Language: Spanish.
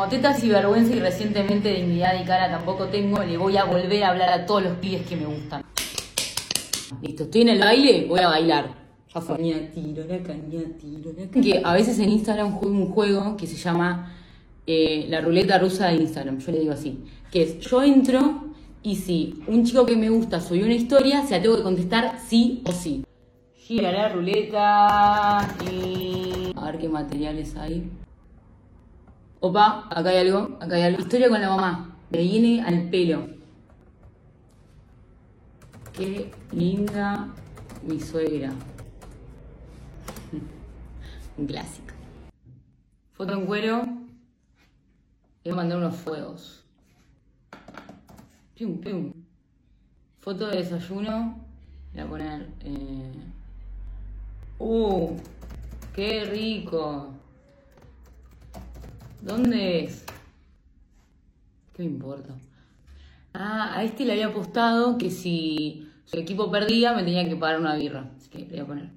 como tetas y vergüenza y recientemente dignidad y cara tampoco tengo, le voy a volver a hablar a todos los pibes que me gustan. Listo, estoy en el baile, voy a bailar. Ya fue. Caña, tiro, la caña, tiro, la caña. Que a veces en Instagram juego un juego que se llama eh, la ruleta rusa de Instagram, yo le digo así. Que es, yo entro y si un chico que me gusta subió una historia, se la tengo que contestar sí o sí. Gira la ruleta y... A ver qué materiales hay. Opa, acá hay algo, acá hay algo. Historia con la mamá. Me viene al pelo. Qué linda mi suegra. Un clásico. Foto en cuero. Voy a mandar unos fuegos. Pium, pium. Foto de desayuno. Voy a poner. Eh... ¡Uh! ¡Qué rico! ¿Dónde es? ¿Qué me importa? Ah, a este le había apostado que si su equipo perdía me tenía que pagar una birra. Así que le voy a poner.